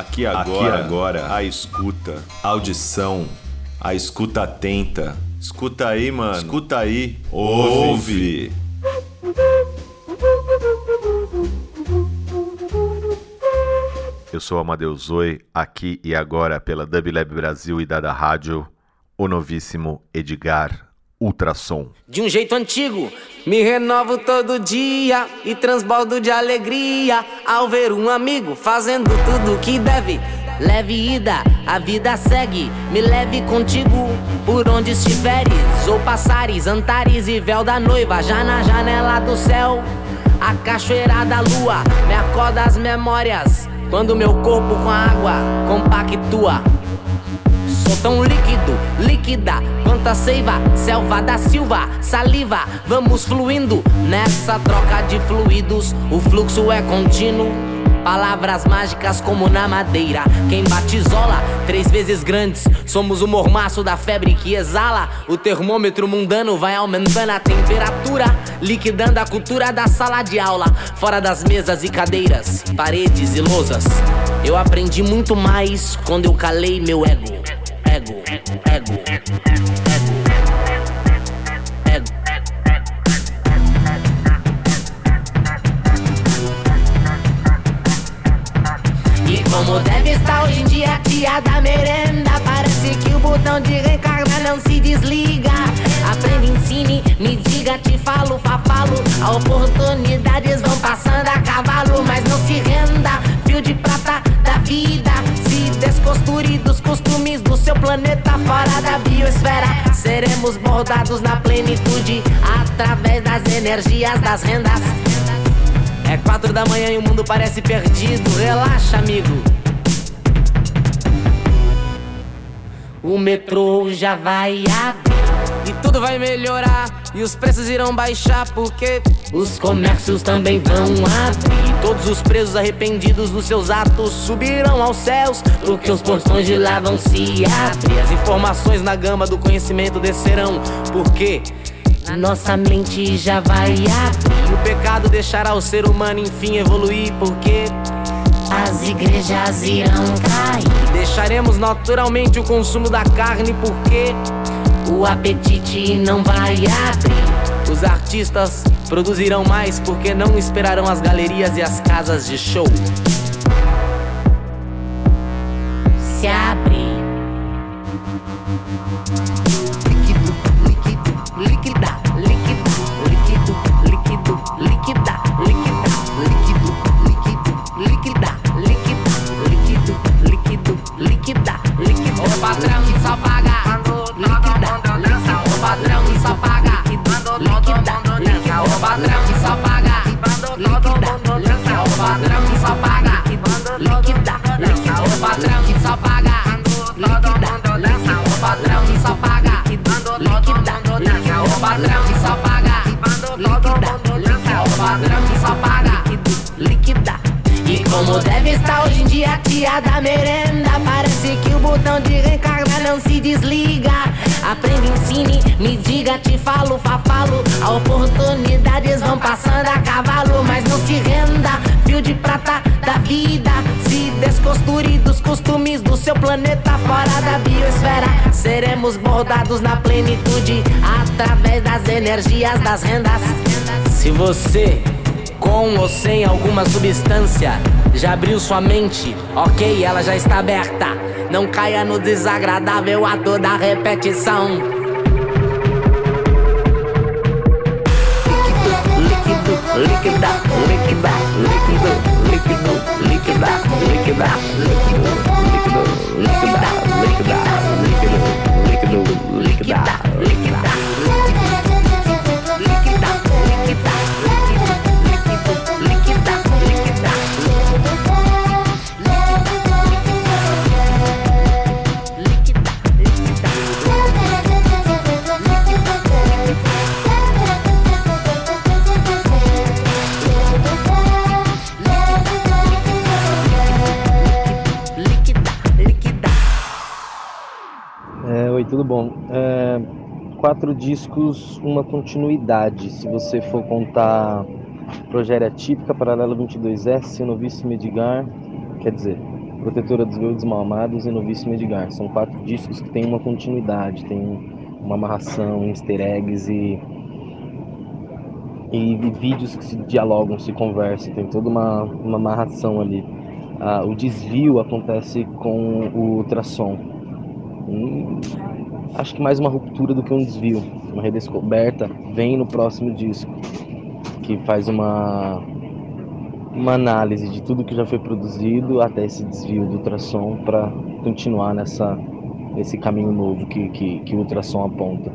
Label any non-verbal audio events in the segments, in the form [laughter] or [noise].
Aqui agora, Aqui agora, a escuta, audição, a escuta atenta. Escuta aí, mano. Escuta aí. Ouve. Eu sou Amadeus Zoe, aqui e agora pela Dublab Brasil e Dada Rádio, o novíssimo Edgar Ultrassom. De um jeito antigo, me renovo todo dia e transbordo de alegria ao ver um amigo fazendo tudo que deve. Leve ida, a vida segue, me leve contigo por onde estiveres, ou passares, antares e véu da noiva, já na janela do céu. A cachoeira da lua me acorda as memórias, quando meu corpo com a água compactua. Sou tão líquido, líquida, quanta seiva, selva da silva, saliva, vamos fluindo nessa troca de fluidos, o fluxo é contínuo. Palavras mágicas como na madeira. Quem batizola, três vezes grandes. Somos o mormaço da febre que exala. O termômetro mundano vai aumentando a temperatura, liquidando a cultura da sala de aula. Fora das mesas e cadeiras, paredes e lousas. Eu aprendi muito mais quando eu calei meu ego. Ego. Como deve estar hoje em dia a tia da merenda Parece que o botão de recarga não se desliga Aprenda, ensine, me diga, te falo, falo Oportunidades vão passando a cavalo Mas não se renda, fio de prata Seremos bordados na plenitude Através das energias das rendas é quatro da manhã e o mundo parece perdido. Relaxa, amigo. O metrô já vai abrir. Tudo vai melhorar. E os preços irão baixar porque os comércios também vão abrir. Todos os presos arrependidos dos seus atos subirão aos céus, porque os portões de lá vão se abrir. As informações na gama do conhecimento descerão, porque nossa mente já vai abrir. O pecado deixará o ser humano enfim evoluir, porque as igrejas irão cair. Deixaremos naturalmente o consumo da carne, porque o apetite não vai abrir. Os artistas produzirão mais porque não esperarão as galerias e as casas de show. Se abrir. Como deve estar hoje em dia a tia da merenda Parece que o botão de recarga não se desliga. Aprenda, ensine, me diga, te falo, falo. Oportunidades vão passando a cavalo Mas não se renda, fio de prata da vida Se descosture dos costumes do seu planeta Fora da biosfera Seremos bordados na plenitude Através das energias das rendas Se você com ou sem alguma substância. Já abriu sua mente, ok, ela já está aberta. Não caia no desagradável ato da repetição. Líquido, líquida, líquida, líquido, líquido, lick it up, lick it up, lick it up, lick it up, lick it up, lick it up, lick it up, lick it up, lick it back, lick it back. Tudo bom. É, quatro discos, uma continuidade. Se você for contar Progéria Típica, Paralelo 22S, Novíssimo Edgar, quer dizer, Protetora dos Veudos Malamados e Novíssimo Edgar. São quatro discos que têm uma continuidade, tem uma amarração, easter eggs e, e, e, vídeos que se dialogam, se conversam, tem toda uma, uma amarração ali. Ah, o desvio acontece com o ultrassom. Acho que mais uma ruptura do que um desvio, uma redescoberta vem no próximo disco, que faz uma uma análise de tudo que já foi produzido até esse desvio do ultrassom para continuar nessa nesse caminho novo que, que, que o ultrassom aponta.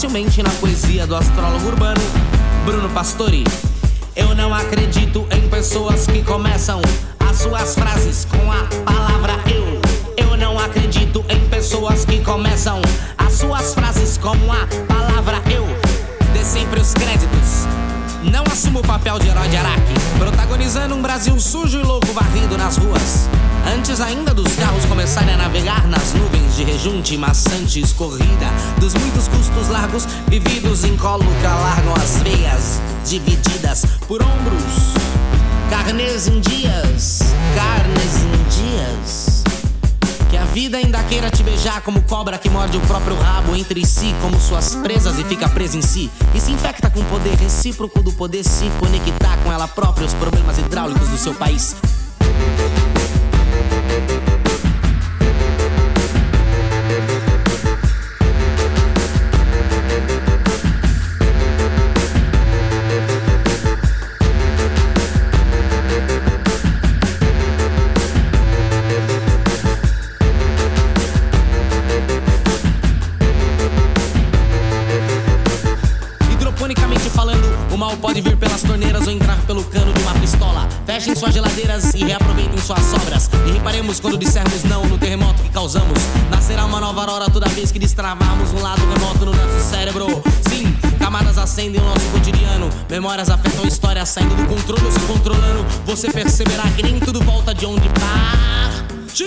Facilmente na poesia do astrólogo urbano Bruno Pastori. Eu não acredito em pessoas que começam Brasil sujo e louco varrido nas ruas. Antes ainda dos carros começarem a navegar nas nuvens de rejunte maçante escorrida, dos muitos custos largos vividos em colo que alargam as veias, divididas por ombros. Carnes em dias, carnes em dias vida ainda queira te beijar como cobra que morde o próprio rabo entre si, como suas presas e fica presa em si. E se infecta com o poder recíproco do poder se conectar com ela própria os problemas hidráulicos do seu país. Fechem suas geladeiras e reaproveitem suas sobras. E reparemos quando dissermos não no terremoto que causamos. Nascerá uma nova aurora toda vez que destravarmos um lado remoto no nosso cérebro. Sim, camadas acendem o nosso cotidiano. Memórias afetam a história, saindo do controle ou se controlando. Você perceberá que nem tudo volta de onde partiu.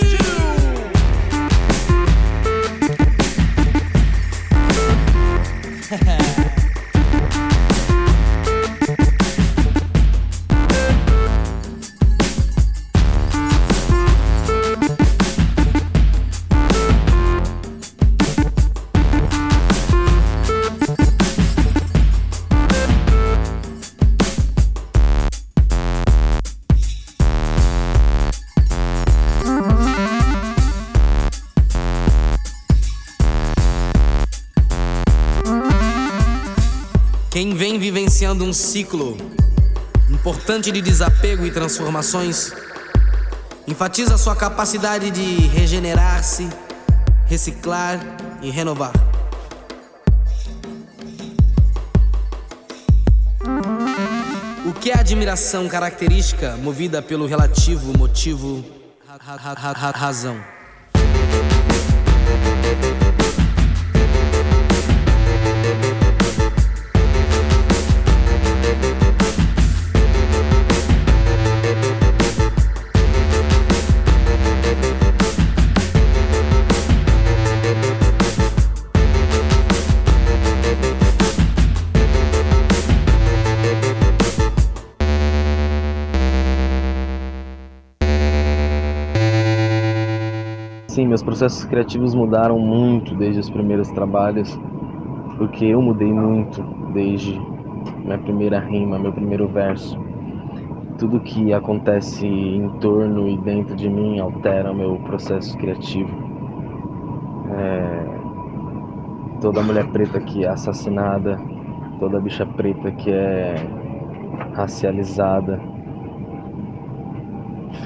Vivenciando um ciclo importante de desapego e transformações, enfatiza sua capacidade de regenerar-se, reciclar e renovar. O que é admiração característica movida pelo relativo motivo razão? Meus processos criativos mudaram muito desde os primeiros trabalhos, porque eu mudei muito. desde minha primeira rima, meu primeiro verso. Tudo que acontece em torno e dentro de mim altera o meu processo criativo. É... Toda mulher preta que é assassinada, toda bicha preta que é racializada,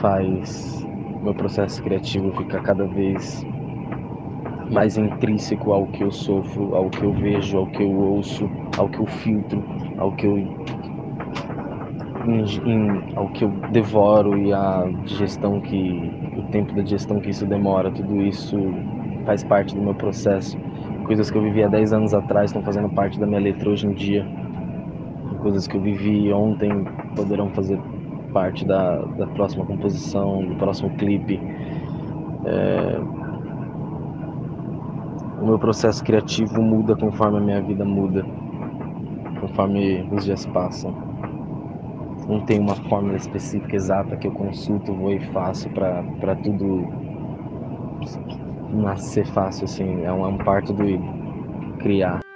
faz meu processo criativo ficar cada vez mais intrínseco ao que eu sofro, ao que eu vejo, ao que eu ouço, ao que eu filtro, ao que eu ao que eu devoro e a digestão que o tempo da digestão que isso demora, tudo isso faz parte do meu processo. Coisas que eu vivi há 10 anos atrás estão fazendo parte da minha letra hoje em dia. Coisas que eu vivi ontem poderão fazer parte da, da próxima composição, do próximo clipe. É... O meu processo criativo muda conforme a minha vida muda, conforme os dias passam. Não tem uma fórmula específica exata que eu consulto, vou e faço para tudo nascer fácil, assim. É um, é um parto do criar.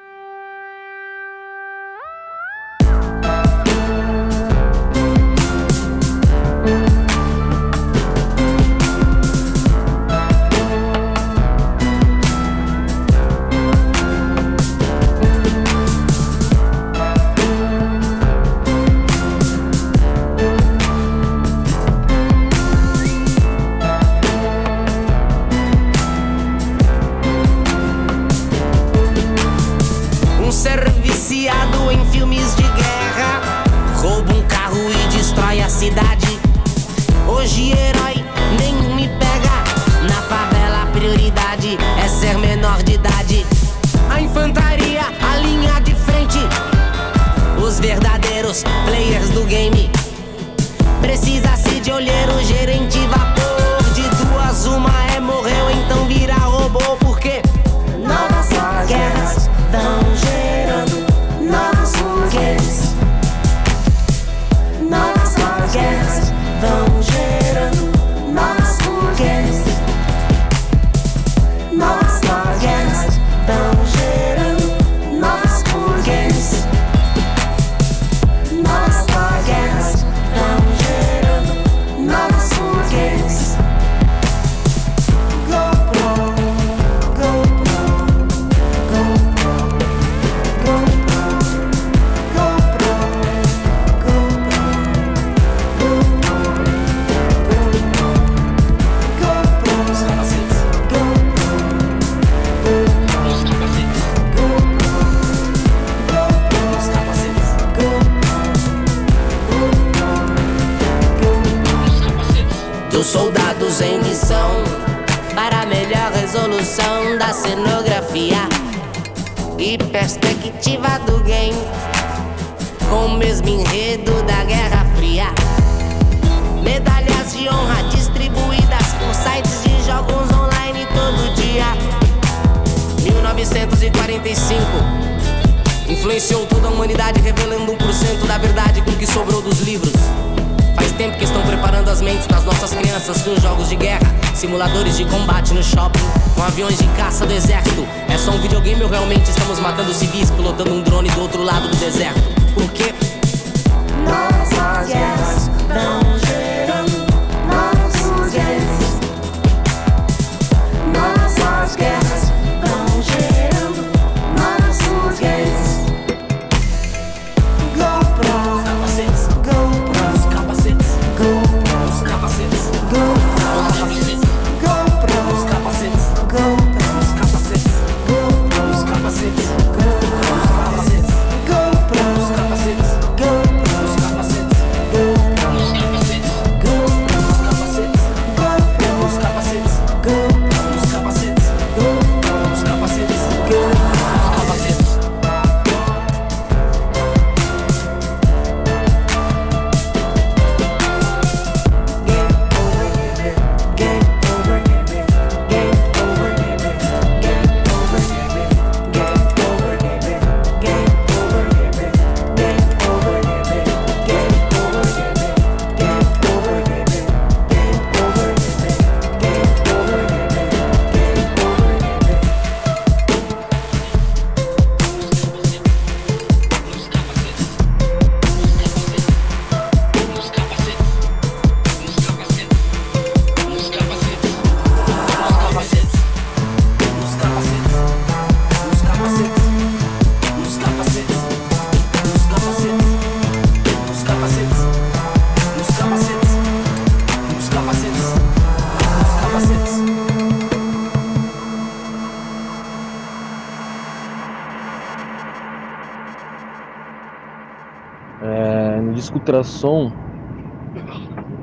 Ultrassom,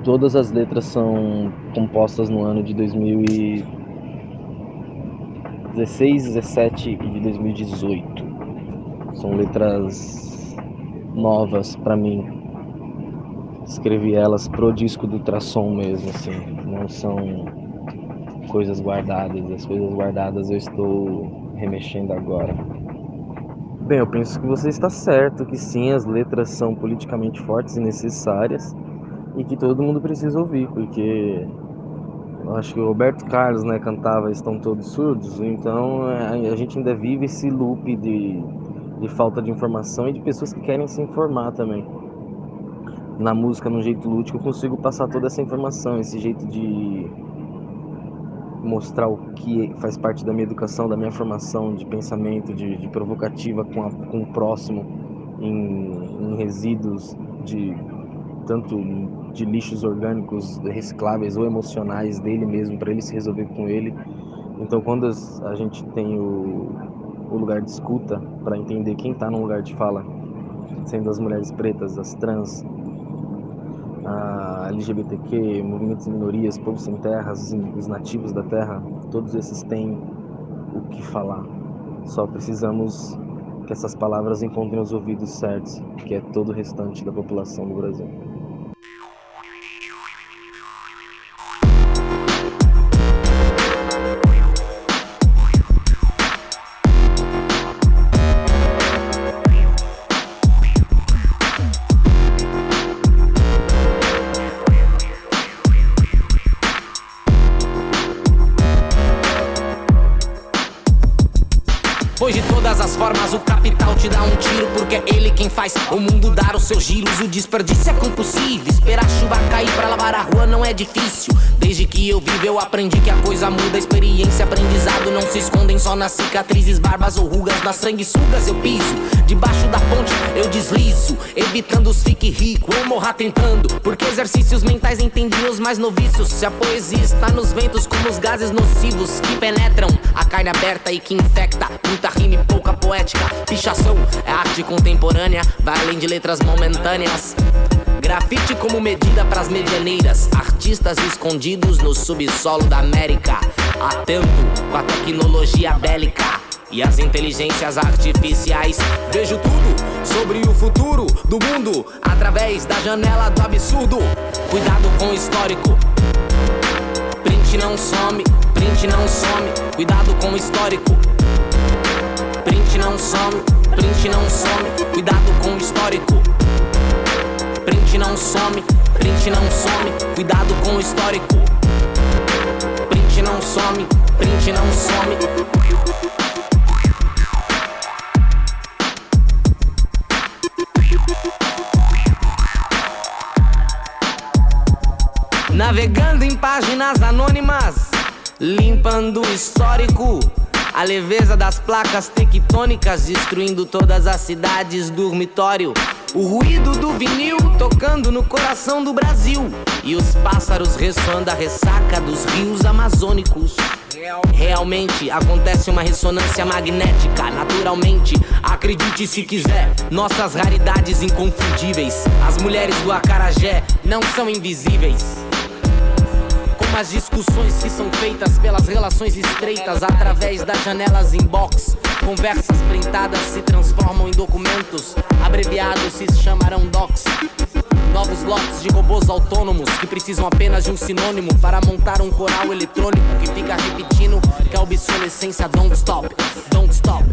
todas as letras são compostas no ano de 2016, 17 e de 2018. São letras novas para mim. Escrevi elas pro disco do Ultrassom mesmo, assim. Não são coisas guardadas. As coisas guardadas eu estou remexendo agora. Bem, eu penso que você está certo, que sim, as letras são politicamente fortes e necessárias e que todo mundo precisa ouvir, porque eu acho que o Roberto Carlos né, cantava Estão Todos Surdos, então é, a gente ainda vive esse loop de, de falta de informação e de pessoas que querem se informar também. Na música, no jeito lúdico, eu consigo passar toda essa informação, esse jeito de mostrar o que faz parte da minha educação, da minha formação de pensamento, de, de provocativa com, a, com o próximo, em, em resíduos de tanto de lixos orgânicos recicláveis ou emocionais dele mesmo, para ele se resolver com ele. Então, quando a gente tem o, o lugar de escuta para entender quem está no lugar de fala, sendo as mulheres pretas, as trans, a LGBTQ, movimentos de minorias, povos sem terras, os nativos da terra, todos esses têm o que falar. Só precisamos que essas palavras encontrem os ouvidos certos, que é todo o restante da população do Brasil. Faz o mundo dar os seus giros. O desperdício é compulsivo. Esperar a chuva cair pra lavar a rua não é difícil. Desde que eu vivo, eu aprendi que a coisa muda. Experiência, aprendizado não se escondem só nas cicatrizes, barbas ou rugas. Nas sanguessugas eu piso. Debaixo da ponte eu deslizo. Evitando os fique rico ou morra tentando. Porque exercícios mentais entendiam os mais noviços. Se a poesia está nos ventos como os gases nocivos que penetram a carne aberta e que infecta. Muita rima e pouca poética. Pichação é arte contemporânea vai além de letras momentâneas. Grafite como medida pras medianeiras, artistas escondidos no subsolo da América. Atento com a tecnologia bélica e as inteligências artificiais. Vejo tudo sobre o futuro do mundo através da janela do absurdo. Cuidado com o histórico. Print não some, print não some. Cuidado com o histórico. Print não some Print não some, cuidado com o histórico. Print não some, print não some, cuidado com o histórico. Print não some, print não some. Navegando em páginas anônimas, limpando o histórico a leveza das placas tectônicas destruindo todas as cidades dormitório. O ruído do vinil tocando no coração do Brasil. E os pássaros ressoando a ressaca dos rios amazônicos. Realmente acontece uma ressonância magnética, naturalmente. Acredite se quiser, nossas raridades inconfundíveis. As mulheres do Acarajé não são invisíveis as discussões que são feitas pelas relações estreitas através das janelas inbox. Conversas printadas se transformam em documentos, abreviados se chamarão docs. Novos lotes de robôs autônomos que precisam apenas de um sinônimo para montar um coral eletrônico que fica repetindo que a obsolescência don't stop, don't stop.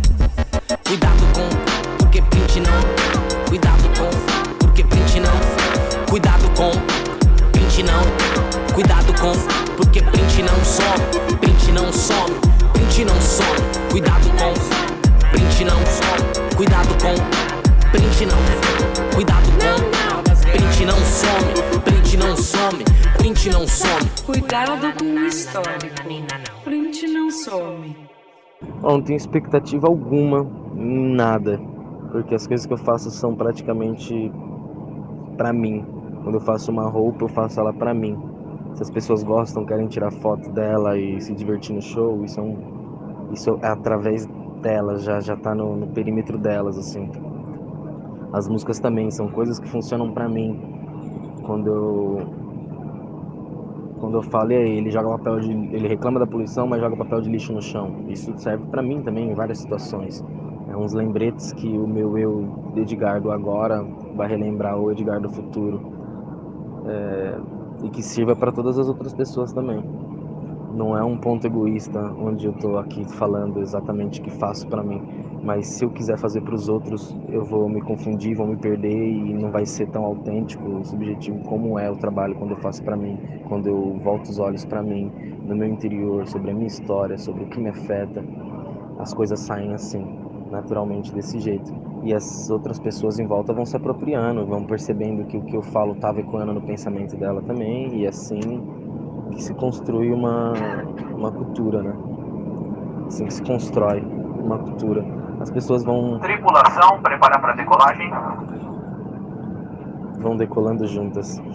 Cuidado com, porque print não. Cuidado com, porque print não. Cuidado com, print não. Cuidado com, porque print não some, print não some, print não some. Cuidado com, print não some, cuidado com, print não. Cuidado com, print não some, print não some, print não some. Cuidado com o histórico, print não some. não tenho expectativa alguma, nada, porque as coisas que eu faço são praticamente para mim. Quando eu faço uma roupa, eu faço ela para mim se as pessoas gostam, querem tirar foto dela e se divertir no show, isso é, um, isso é através delas, já, já tá no, no perímetro delas, assim. As músicas também são coisas que funcionam para mim. Quando eu quando eu falo aí, ele joga papel de ele reclama da poluição, mas joga papel de lixo no chão. Isso serve para mim também em várias situações. É uns lembretes que o meu eu Edgar do agora vai relembrar o Edgar do futuro. É, e que sirva para todas as outras pessoas também. Não é um ponto egoísta onde eu estou aqui falando exatamente o que faço para mim, mas se eu quiser fazer para os outros, eu vou me confundir, vou me perder e não vai ser tão autêntico, subjetivo como é o trabalho quando eu faço para mim, quando eu volto os olhos para mim, no meu interior, sobre a minha história, sobre o que me afeta. As coisas saem assim, naturalmente desse jeito. E as outras pessoas em volta vão se apropriando, vão percebendo que o que eu falo estava ecoando no pensamento dela também, e assim que se construi uma, uma cultura, né? Assim que se constrói uma cultura as pessoas vão. Tripulação, preparar para decolagem. Vão decolando juntas. [laughs]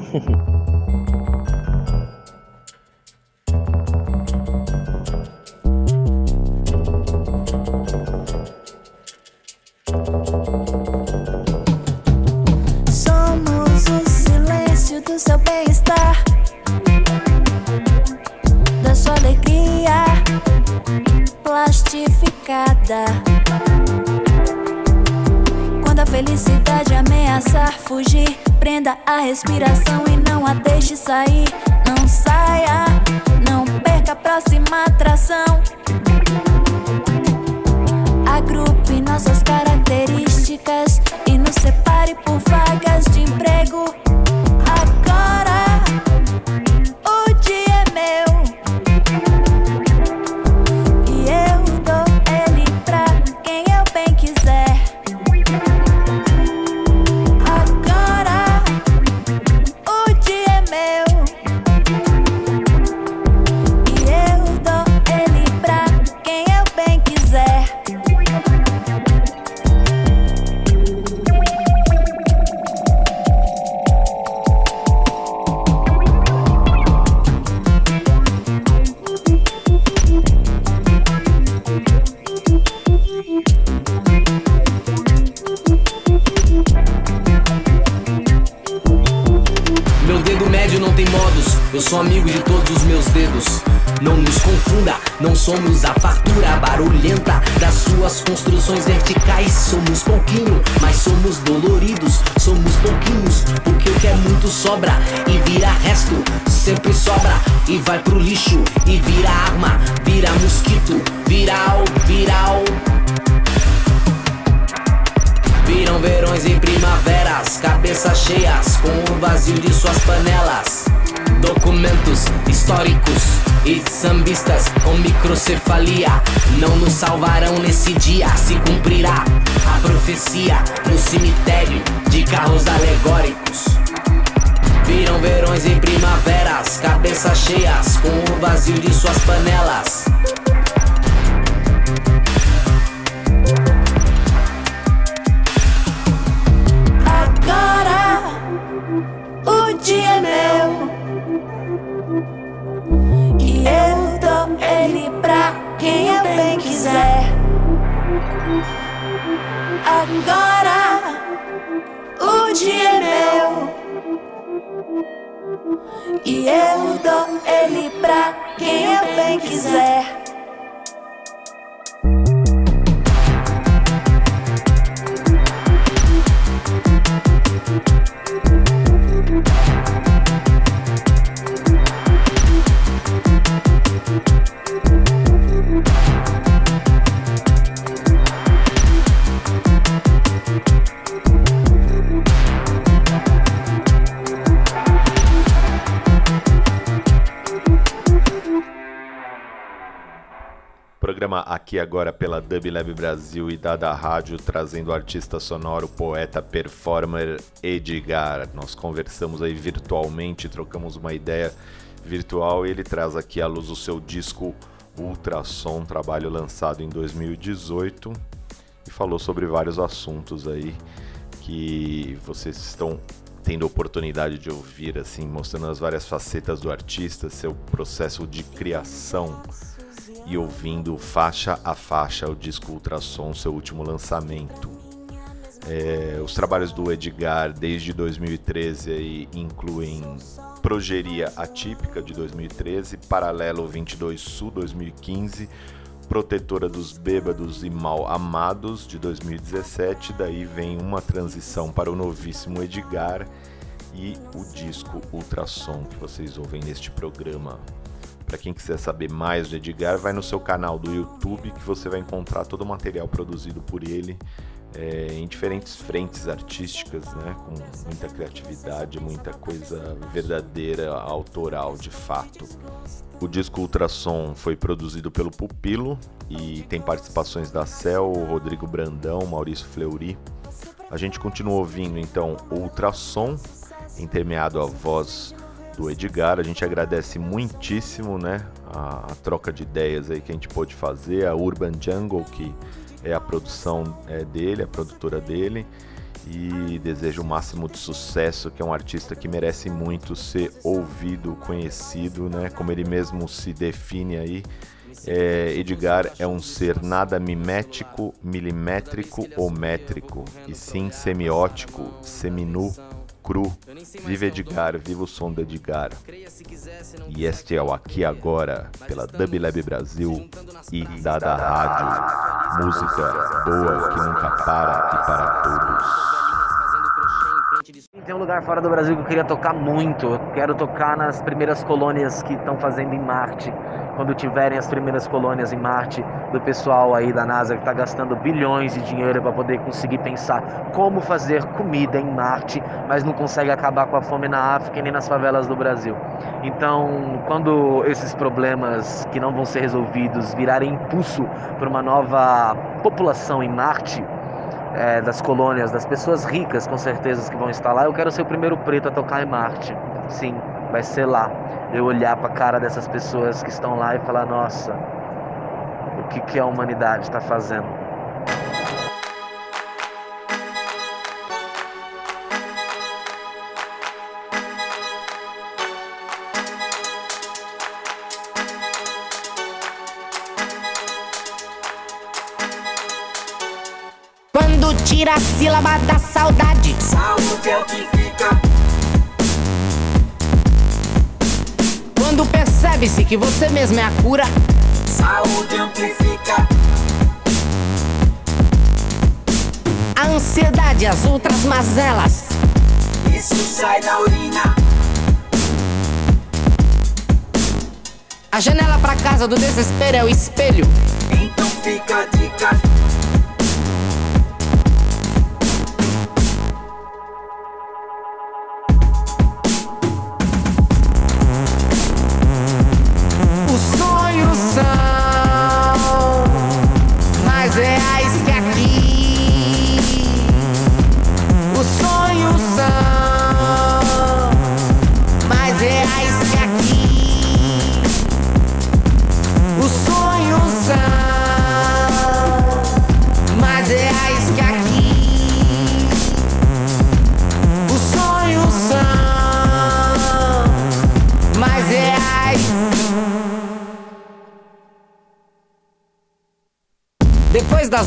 somos a fartura barulhenta das suas construções verticais. Somos pouquinho, mas somos doloridos. Somos pouquinhos, porque o que é muito sobra e vira resto. Sempre sobra e vai pro lixo e vira arma, vira mosquito, viral, viral. Viram verões e primaveras, cabeças cheias com o vazio de suas panelas. Documentos históricos e sambistas com microcefalia não nos salvarão nesse dia. Se cumprirá a profecia no cemitério de carros alegóricos. Viram verões e primaveras, cabeças cheias com o vazio de suas panelas. Agora o dia é meu. Eu dou ele pra quem eu bem quiser. Agora o dia é meu. E eu dou ele pra quem eu bem quiser. Programa aqui agora pela Dub Lab Brasil e Dada Rádio, trazendo o artista sonoro, poeta, performer Edgar. Nós conversamos aí virtualmente, trocamos uma ideia virtual e ele traz aqui à luz o seu disco Ultrassom, trabalho lançado em 2018 e falou sobre vários assuntos aí que vocês estão tendo oportunidade de ouvir, assim, mostrando as várias facetas do artista, seu processo de criação e ouvindo faixa a faixa o disco Ultrassom, seu último lançamento. É, os trabalhos do Edgar desde 2013 aí, incluem Progeria Atípica de 2013, Paralelo 22 Sul 2015, Protetora dos Bêbados e Mal Amados de 2017. Daí vem uma transição para o novíssimo Edgar e o disco Ultrassom que vocês ouvem neste programa. Para quem quiser saber mais do Edgar, vai no seu canal do YouTube que você vai encontrar todo o material produzido por ele é, em diferentes frentes artísticas, né, com muita criatividade, muita coisa verdadeira, autoral de fato. O disco Ultrassom foi produzido pelo Pupilo e tem participações da Cel, Rodrigo Brandão, Maurício Fleury. A gente continua ouvindo então Ultrassom, intermeado a voz do Edgar. A gente agradece muitíssimo né, a, a troca de ideias aí que a gente pôde fazer, a Urban Jungle, que é a produção é, dele, a produtora dele. E desejo o máximo de sucesso, que é um artista que merece muito ser ouvido, conhecido, né? Como ele mesmo se define aí. É, Edgar é um ser nada mimético, milimétrico ou métrico, e sim semiótico, seminu, cru. Viva Edgar, viva o som do Edgar. E este é o Aqui Agora, pela Dub Lab Brasil e Dada Rádio. Música boa que nunca para e para todos. Tem um lugar fora do Brasil que eu queria tocar muito. Eu quero tocar nas primeiras colônias que estão fazendo em Marte quando tiverem as primeiras colônias em Marte, do pessoal aí da NASA que está gastando bilhões de dinheiro para poder conseguir pensar como fazer comida em Marte, mas não consegue acabar com a fome na África e nem nas favelas do Brasil. Então, quando esses problemas que não vão ser resolvidos virarem impulso para uma nova população em Marte, é, das colônias, das pessoas ricas com certeza que vão estar lá, eu quero ser o primeiro preto a tocar em Marte. Sim, vai ser lá eu olhar para a cara dessas pessoas que estão lá e falar: nossa, o que, que a humanidade está fazendo? Quando tira a sílaba da saudade, saúde é o que fica. Quando percebe-se que você mesmo é a cura, saúde amplifica. A ansiedade as outras mazelas. Isso sai da urina. A janela pra casa do desespero é o espelho. Então fica a dica.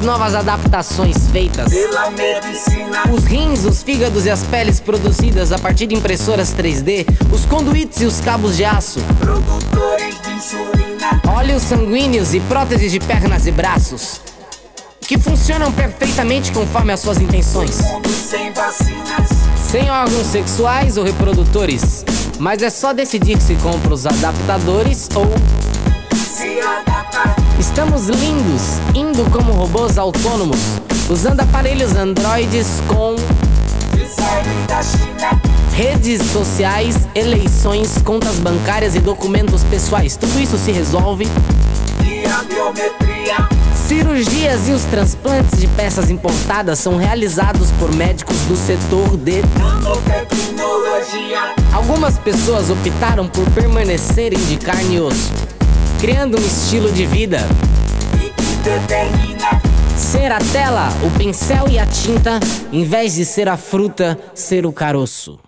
Novas adaptações feitas. Pela medicina. Os rins, os fígados e as peles produzidas a partir de impressoras 3D, os conduítes e os cabos de aço. Produtores de insulina. Óleos sanguíneos e próteses de pernas e braços. Que funcionam perfeitamente conforme as suas intenções. sem vacinas. Sem órgãos sexuais ou reprodutores. Mas é só decidir se compra os adaptadores ou. Estamos lindos, indo como robôs autônomos, usando aparelhos androides com redes sociais, eleições, contas bancárias e documentos pessoais. Tudo isso se resolve. E a biometria. Cirurgias e os transplantes de peças importadas são realizados por médicos do setor de nanotecnologia. Algumas pessoas optaram por permanecerem de carne e osso criando um estilo de vida. Ser a tela, o pincel e a tinta, em vez de ser a fruta, ser o caroço.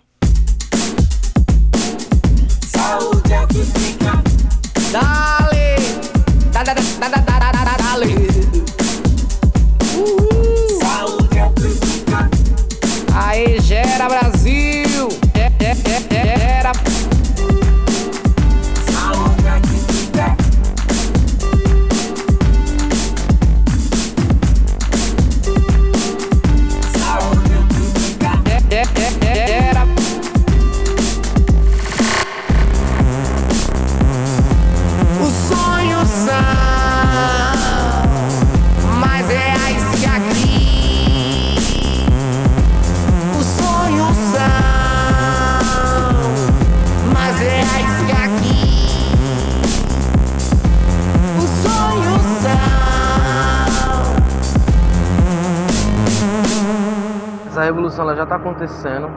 Acontecendo.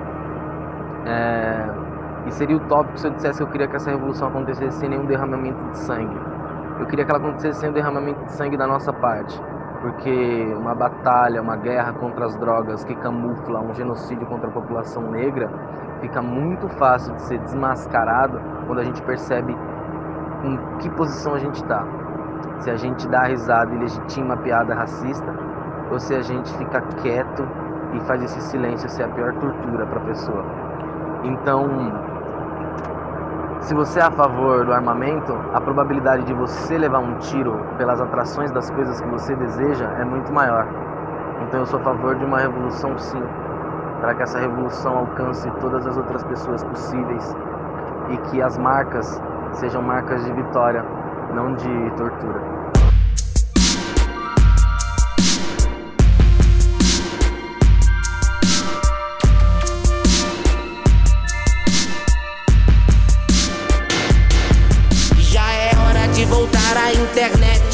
É, e seria utópico se eu dissesse que eu queria que essa revolução acontecesse sem nenhum derramamento de sangue. Eu queria que ela acontecesse sem o derramamento de sangue da nossa parte. Porque uma batalha, uma guerra contra as drogas que camufla um genocídio contra a população negra fica muito fácil de ser desmascarado quando a gente percebe em que posição a gente está. Se a gente dá risada e legitima a piada racista, ou se a gente fica quieto e faz esse silêncio ser a pior tortura para a pessoa. Então, se você é a favor do armamento, a probabilidade de você levar um tiro pelas atrações das coisas que você deseja é muito maior. Então eu sou a favor de uma revolução sim, para que essa revolução alcance todas as outras pessoas possíveis e que as marcas sejam marcas de vitória, não de tortura.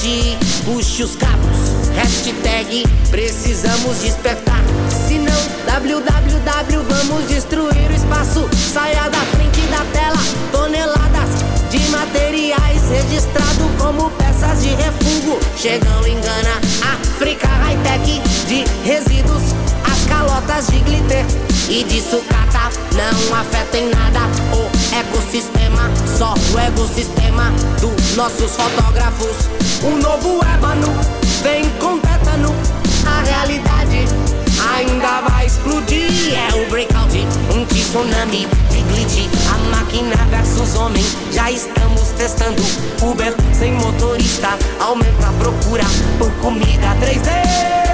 Internet, puxe os cabos. Hashtag precisamos despertar. Se não, www, vamos destruir o espaço. Saia da frente da tela, toneladas de materiais registrado como peças de refúgio. Chegam em Gana, África high-tech de resíduos, as calotas de glitter e de sucata não afeta em nada o ecossistema, só o ecossistema dos nossos fotógrafos. Um novo ébano vem com tétano, a realidade ainda vai explodir. É o breakout, um tsunami de glitch. A máquina versus homem, já estamos testando. Uber sem motorista, aumenta a procura por comida 3D.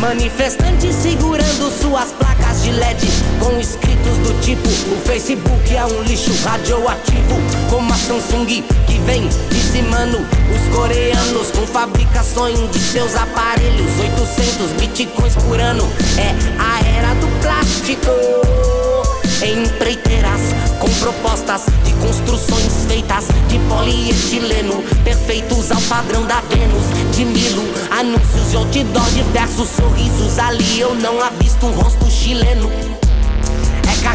Manifestantes segurando suas placas de LED com escritos do tipo: O Facebook é um lixo radioativo, como a Samsung que vem dizimando os coreanos com fabricações de seus aparelhos. 800 bitcoins por ano é a era do plástico empreiteiras com propostas de construções feitas de polietileno, perfeitos ao padrão da Vênus de Milo. Anúncios de outdoor, diversos sorrisos ali. Eu não avisto um rosto chileno.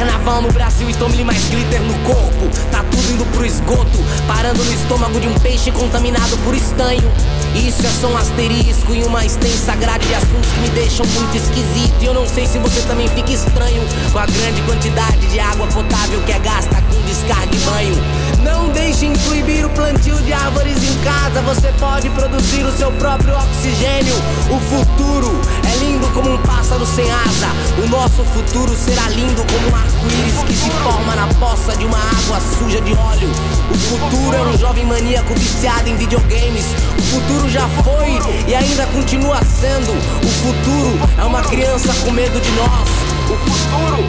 Carnaval no Brasil e tome mais glitter no corpo. Tá tudo indo pro esgoto, parando no estômago de um peixe contaminado por estanho. Isso é só um asterisco e uma extensa grade de assuntos que me deixam muito esquisito. E eu não sei se você também fica estranho com a grande quantidade de água potável que é gasta com descarga e banho. Não deixe proibir o plantio de árvores em casa. Você pode produzir o seu próprio oxigênio. O futuro é lindo como um pássaro sem asa. O nosso futuro será lindo como um arco-íris que se forma na poça de uma água suja de óleo. O futuro é um jovem maníaco viciado em videogames. O futuro já foi e ainda continua sendo. O futuro é uma criança com medo de nós. O futuro,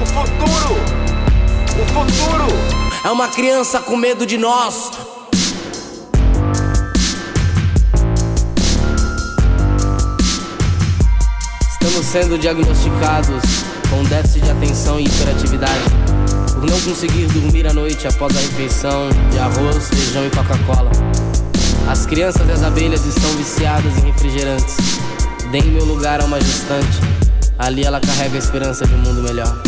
o futuro, o futuro é uma criança com medo de nós. Estamos sendo diagnosticados com déficit de atenção e hiperatividade. Por não conseguir dormir à noite após a refeição de arroz, feijão e Coca-Cola. As crianças e as abelhas estão viciadas em refrigerantes. Deem meu lugar a uma gestante. Ali ela carrega a esperança de um mundo melhor.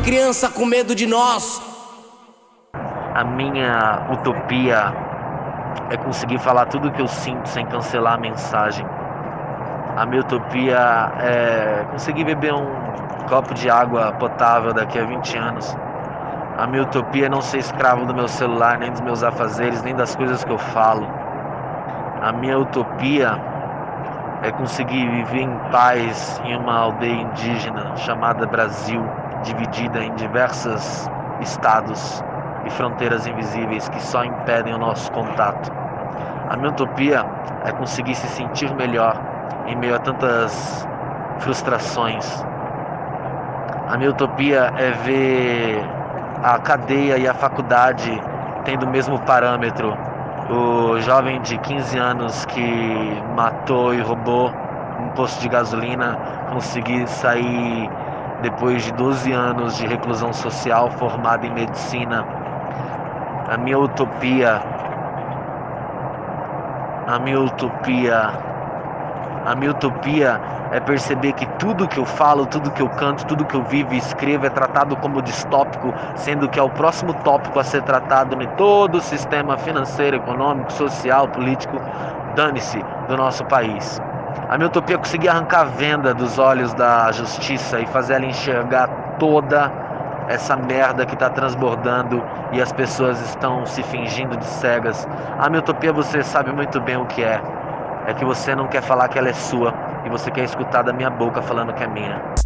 Criança com medo de nós. A minha utopia é conseguir falar tudo o que eu sinto sem cancelar a mensagem. A minha utopia é conseguir beber um copo de água potável daqui a 20 anos. A minha utopia é não ser escravo do meu celular, nem dos meus afazeres, nem das coisas que eu falo. A minha utopia é conseguir viver em paz em uma aldeia indígena chamada Brasil dividida em diversos estados e fronteiras invisíveis que só impedem o nosso contato. A minha utopia é conseguir se sentir melhor em meio a tantas frustrações. A minha utopia é ver a cadeia e a faculdade tendo o mesmo parâmetro. O jovem de 15 anos que matou e roubou um posto de gasolina conseguir sair depois de 12 anos de reclusão social formada em medicina, a minha utopia, a minha utopia, a minha utopia é perceber que tudo que eu falo, tudo que eu canto, tudo que eu vivo e escrevo é tratado como distópico, sendo que é o próximo tópico a ser tratado em todo o sistema financeiro, econômico, social, político, dane-se do nosso país. A minha utopia é conseguir arrancar a venda dos olhos da justiça e fazer ela enxergar toda essa merda que está transbordando e as pessoas estão se fingindo de cegas. A minha utopia é você sabe muito bem o que é. É que você não quer falar que ela é sua e você quer escutar da minha boca falando que é minha.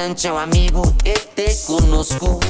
cancha, amigo, que te conozco.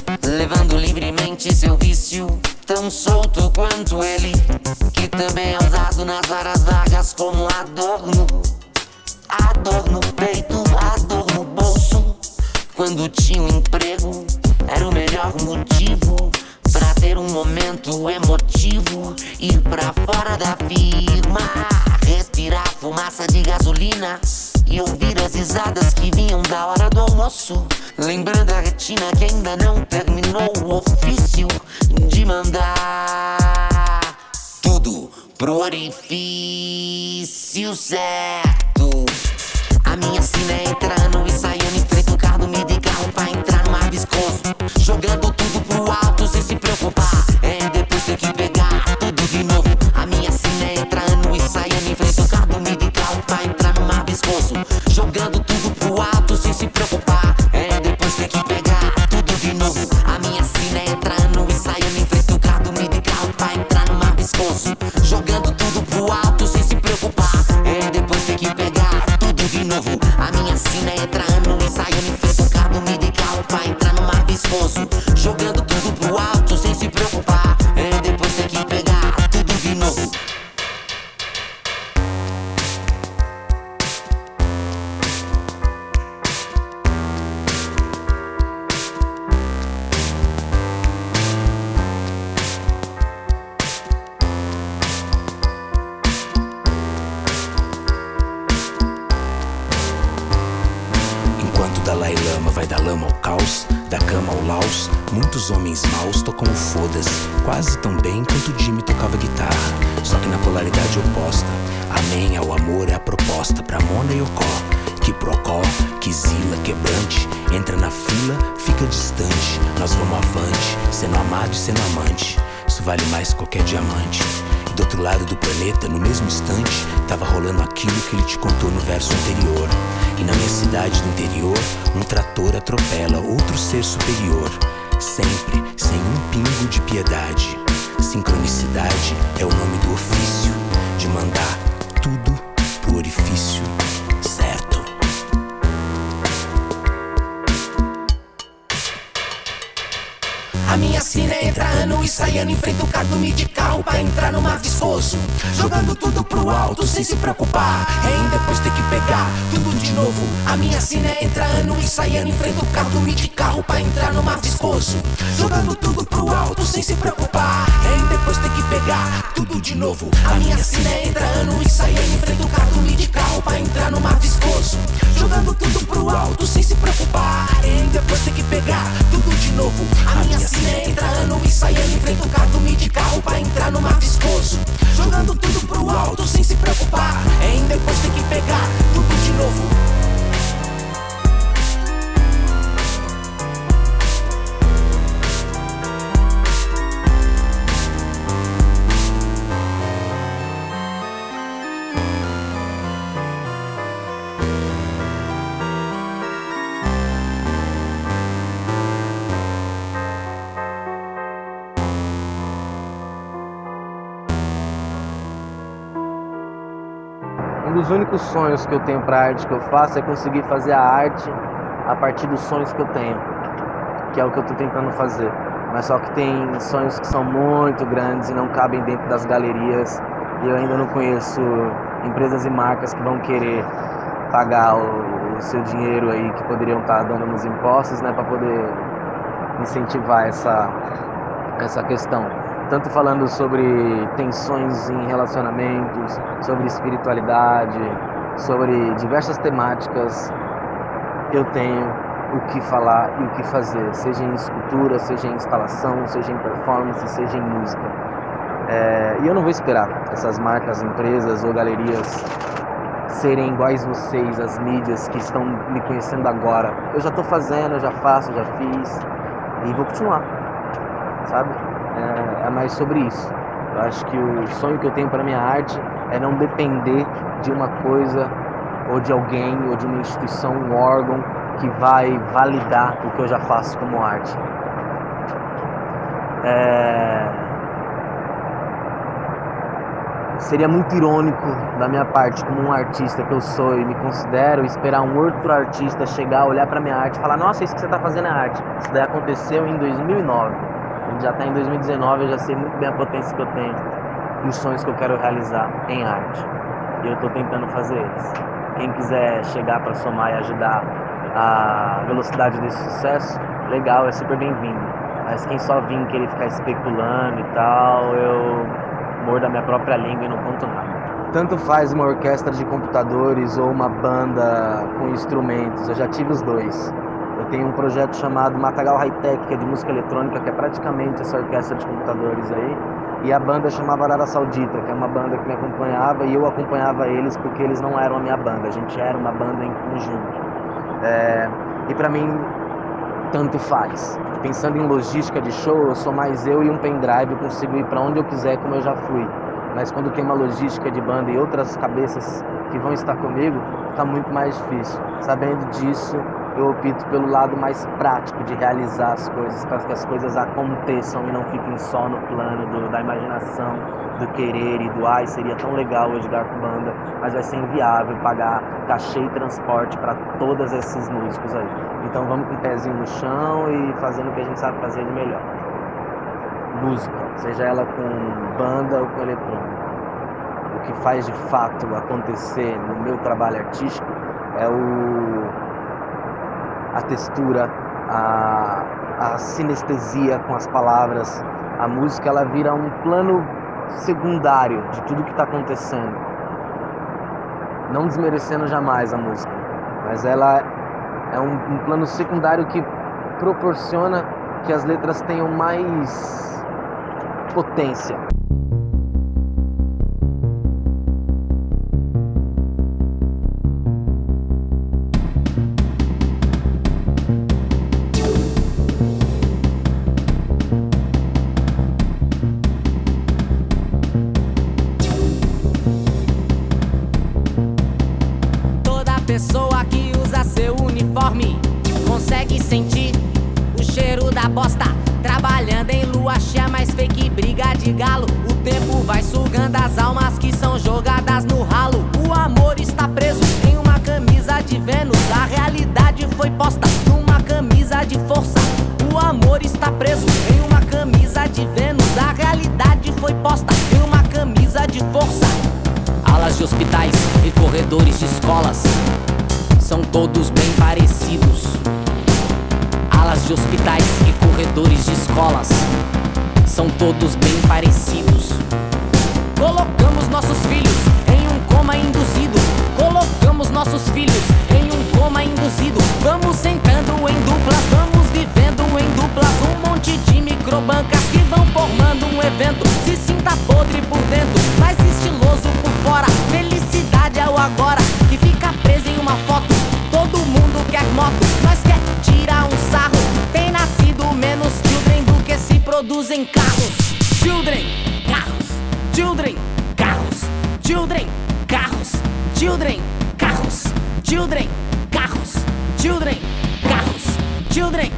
alto sem se preocupar. É em depois tem que pegar. Sonhos que eu tenho para arte que eu faço é conseguir fazer a arte a partir dos sonhos que eu tenho, que é o que eu estou tentando fazer. Mas só que tem sonhos que são muito grandes e não cabem dentro das galerias e eu ainda não conheço empresas e marcas que vão querer pagar o, o seu dinheiro aí que poderiam estar dando nos impostos, né, para poder incentivar essa essa questão. Tanto falando sobre tensões em relacionamentos, sobre espiritualidade, sobre diversas temáticas, eu tenho o que falar e o que fazer, seja em escultura, seja em instalação, seja em performance, seja em música. É, e eu não vou esperar essas marcas, empresas ou galerias serem iguais vocês, as mídias que estão me conhecendo agora. Eu já estou fazendo, já faço, já fiz e vou continuar, sabe? É, é mais sobre isso. Eu acho que o sonho que eu tenho para minha arte é não depender de uma coisa ou de alguém ou de uma instituição, um órgão que vai validar o que eu já faço como arte. É... Seria muito irônico da minha parte, como um artista que eu sou e me considero, esperar um outro artista chegar, olhar para minha arte e falar: Nossa, isso que você está fazendo é arte. Isso daí aconteceu em 2009. A gente já está em 2019, eu já sei muito bem a potência que eu tenho os sonhos que eu quero realizar em arte. E eu estou tentando fazer eles. Quem quiser chegar para somar e ajudar a velocidade desse sucesso, legal, é super bem-vindo. Mas quem só vir querer ficar especulando e tal, eu mordo a minha própria língua e não conto nada. Tanto faz uma orquestra de computadores ou uma banda com instrumentos, eu já tive os dois. Eu tenho um projeto chamado Matagal High Tech, que é de música eletrônica, que é praticamente essa orquestra de computadores aí. E a banda chamava Arara Saudita, que é uma banda que me acompanhava e eu acompanhava eles porque eles não eram a minha banda, a gente era uma banda em conjunto. É, e para mim, tanto faz. Pensando em logística de show, eu sou mais eu e um pendrive, eu consigo ir para onde eu quiser, como eu já fui. Mas quando tem uma logística de banda e outras cabeças que vão estar comigo, está muito mais difícil. Sabendo disso, eu opto pelo lado mais prático de realizar as coisas, para que as coisas aconteçam e não fiquem só no plano do, da imaginação, do querer e do ai, seria tão legal hoje dar com banda, mas vai ser inviável pagar cachê e transporte para todos esses músicos aí. Então vamos com o pezinho no chão e fazendo o que a gente sabe fazer de melhor. Música, seja ela com banda ou com eletrônica. O que faz de fato acontecer no meu trabalho artístico é o a textura, a, a sinestesia com as palavras. A música ela vira um plano secundário de tudo que está acontecendo. Não desmerecendo jamais a música, mas ela é um, um plano secundário que proporciona que as letras tenham mais potência. Children,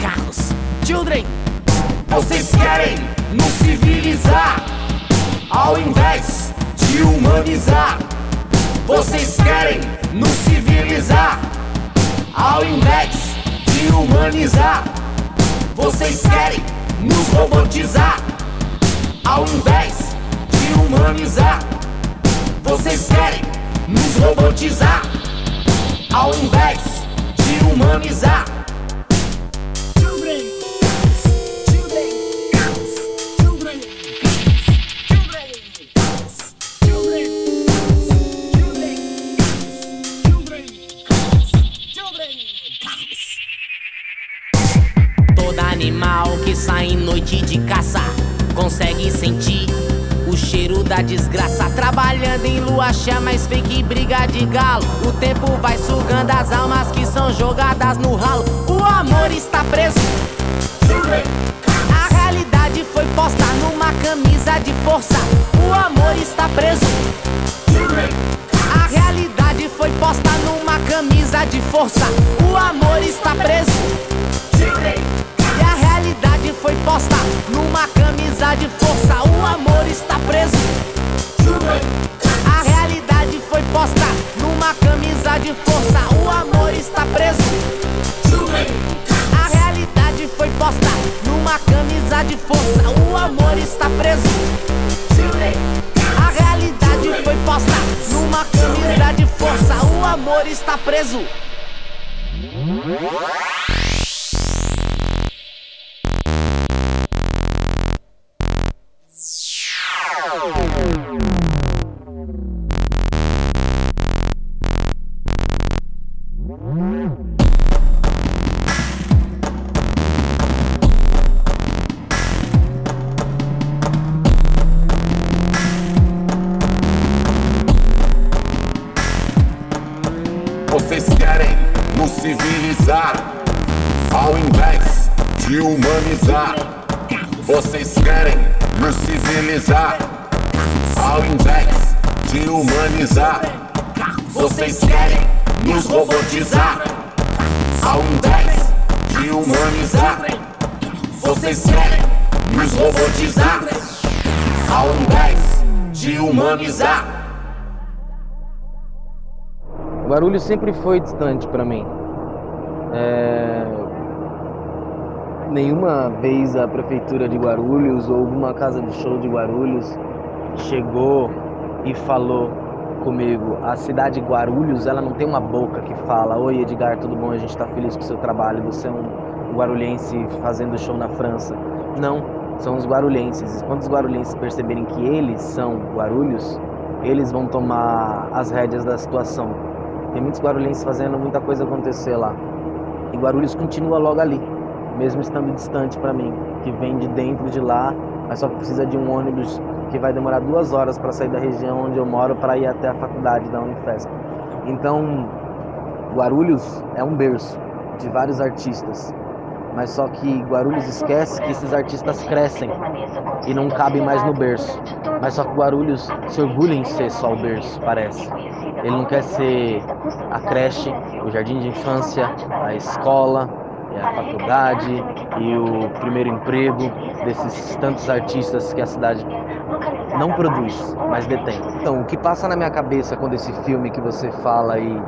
carros. Children, vocês querem nos civilizar ao invés de humanizar. Vocês querem nos civilizar ao invés de humanizar. Vocês querem nos robotizar ao invés de humanizar. Vocês querem nos robotizar ao invés de humanizar. Trabalhando em lua cheia, mais fake briga de galo. O tempo vai sugando as almas que são jogadas no ralo. O amor está preso. A realidade foi posta numa camisa de força. O amor está preso. A realidade foi posta numa camisa de força. O amor está preso. E a realidade foi posta numa camisa de força. O amor está preso. Foi posta numa camisa de força. O amor está preso. A realidade foi posta numa camisa de força. O amor está preso. A realidade foi posta numa camisa de força. O amor está preso. Sempre foi distante para mim. É... Nenhuma vez a prefeitura de Guarulhos ou alguma casa de show de Guarulhos chegou e falou comigo. A cidade de Guarulhos, ela não tem uma boca que fala: Oi Edgar, tudo bom? A gente está feliz com o seu trabalho. Você é um guarulhense fazendo show na França. Não, são os guarulhenses. E quando os guarulhenses perceberem que eles são Guarulhos, eles vão tomar as rédeas da situação. Tem muitos guarulhenses fazendo muita coisa acontecer lá. E Guarulhos continua logo ali, mesmo estando distante para mim, que vem de dentro de lá, mas só precisa de um ônibus que vai demorar duas horas para sair da região onde eu moro para ir até a faculdade da Unifesp. Então, Guarulhos é um berço de vários artistas, mas só que Guarulhos esquece que esses artistas crescem e não cabem mais no berço. Mas só que Guarulhos se orgulha em ser só o berço, parece. Ele não quer ser a creche, o jardim de infância, a escola, a faculdade e o primeiro emprego desses tantos artistas que a cidade não produz, mas detém. Então, o que passa na minha cabeça quando esse filme que você fala aí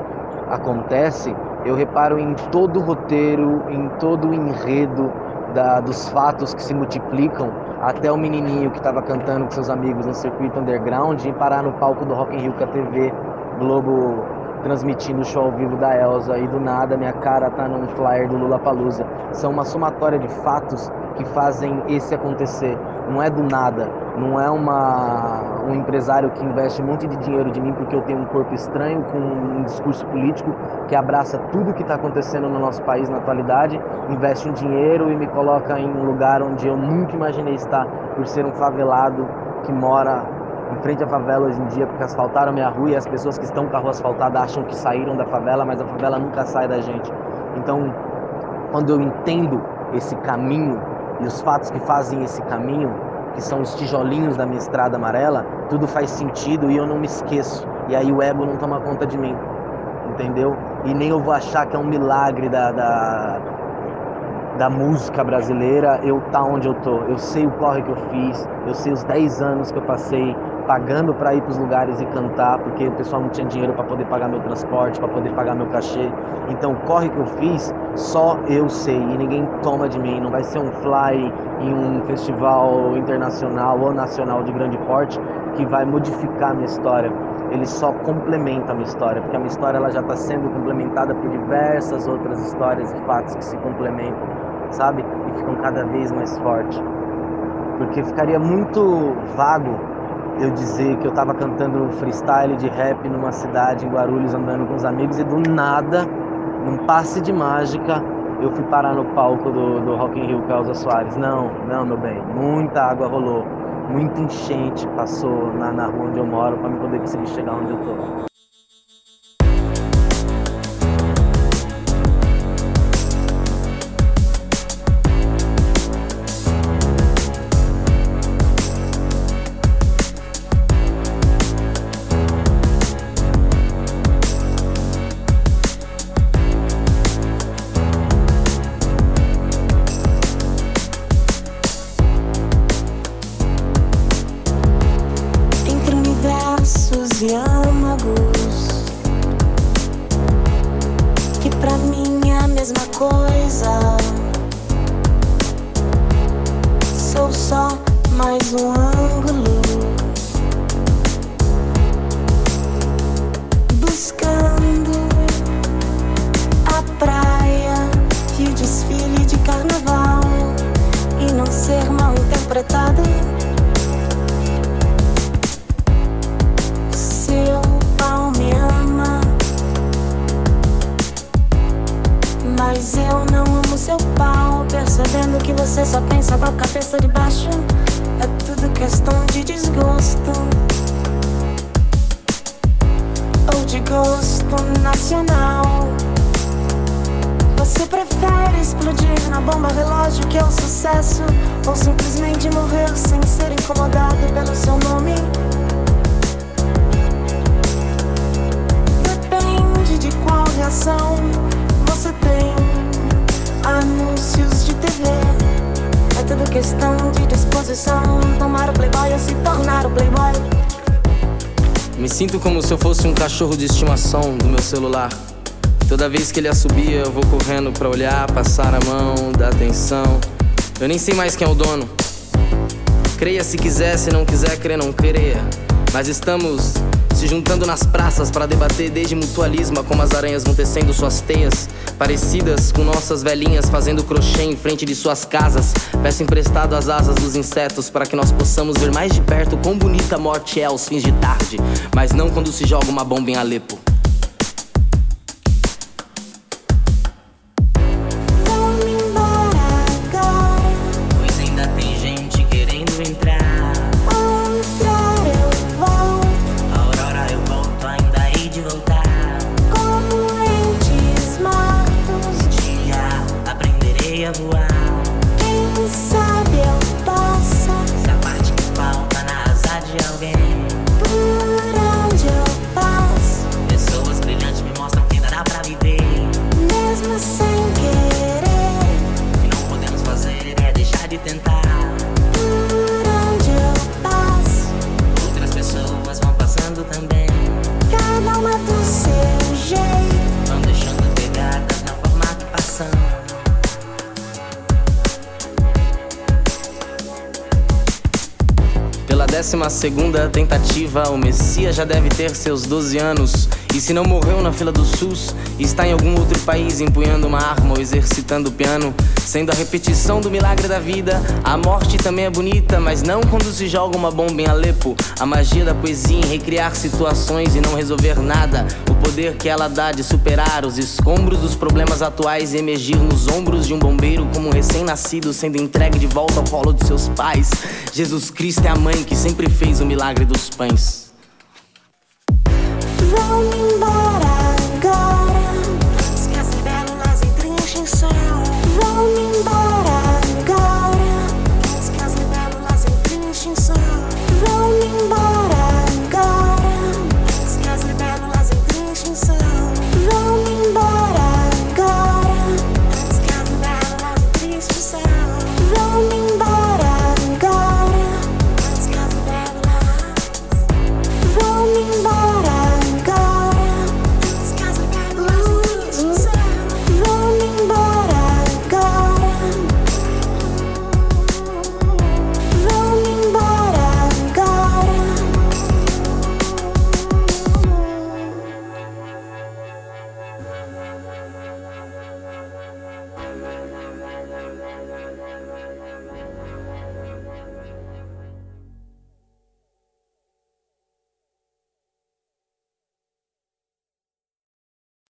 acontece, eu reparo em todo o roteiro, em todo o enredo da, dos fatos que se multiplicam até o menininho que estava cantando com seus amigos no circuito underground e parar no palco do Rock in Rio com a TV Globo transmitindo o show ao vivo da Elsa e do nada minha cara tá num flyer do Lula Palusa. São uma somatória de fatos que fazem esse acontecer. Não é do nada, não é uma, um empresário que investe um monte de dinheiro de mim porque eu tenho um corpo estranho com um discurso político que abraça tudo que está acontecendo no nosso país na atualidade, investe um dinheiro e me coloca em um lugar onde eu nunca imaginei estar por ser um favelado que mora em frente à favela hoje em dia porque asfaltaram minha rua e as pessoas que estão com a rua asfaltada acham que saíram da favela, mas a favela nunca sai da gente. Então, quando eu entendo esse caminho e os fatos que fazem esse caminho, que são os tijolinhos da minha estrada amarela, tudo faz sentido e eu não me esqueço. E aí o ego não toma conta de mim, entendeu? E nem eu vou achar que é um milagre da, da, da música brasileira eu tá onde eu tô. Eu sei o corre que eu fiz, eu sei os 10 anos que eu passei pagando para ir para os lugares e cantar, porque o pessoal não tinha dinheiro para poder pagar meu transporte, para poder pagar meu cachê. Então, corre que eu fiz, só eu sei e ninguém toma de mim. Não vai ser um fly em um festival internacional ou nacional de grande porte que vai modificar a minha história. Ele só complementa a minha história, porque a minha história ela já está sendo complementada por diversas outras histórias e fatos que se complementam, sabe? E ficam cada vez mais fortes. Porque ficaria muito vago eu dizer que eu estava cantando freestyle de rap numa cidade em Guarulhos, andando com os amigos, e do nada, num passe de mágica, eu fui parar no palco do, do Rock in Rio Causa Soares. Não, não, meu bem, muita água rolou, muita enchente passou na, na rua onde eu moro para me poder conseguir chegar onde eu tô. gosto nacional. Você prefere explodir na bomba relógio que é um sucesso? Ou simplesmente morrer sem ser incomodado pelo seu nome? Depende de qual reação você tem. Anúncios de TV. É tudo questão de disposição. Tomar o playboy ou se tornar o playboy cachorro de estimação do meu celular. Toda vez que ele assobia, eu vou correndo pra olhar, passar a mão, dar atenção. Eu nem sei mais quem é o dono. Creia se quiser, se não quiser, crer não creia. Mas estamos se juntando nas praças para debater desde mutualismo como as aranhas vão tecendo suas teias, parecidas com nossas velhinhas fazendo crochê em frente de suas casas. Peço emprestado as asas dos insetos para que nós possamos ver mais de perto quão bonita a morte é aos fins de tarde, mas não quando se joga uma bomba em Alepo. Décima segunda tentativa, o Messias já deve ter seus 12 anos. E se não morreu na fila do SUS, está em algum outro país empunhando uma arma ou exercitando o piano, sendo a repetição do milagre da vida. A morte também é bonita, mas não quando se joga uma bomba em Alepo. A magia da poesia em recriar situações e não resolver nada. O poder que ela dá de superar os escombros dos problemas atuais e emergir nos ombros de um bombeiro como um recém-nascido sendo entregue de volta ao colo de seus pais. Jesus Cristo é a mãe que sempre fez o milagre dos pães. Vão embora.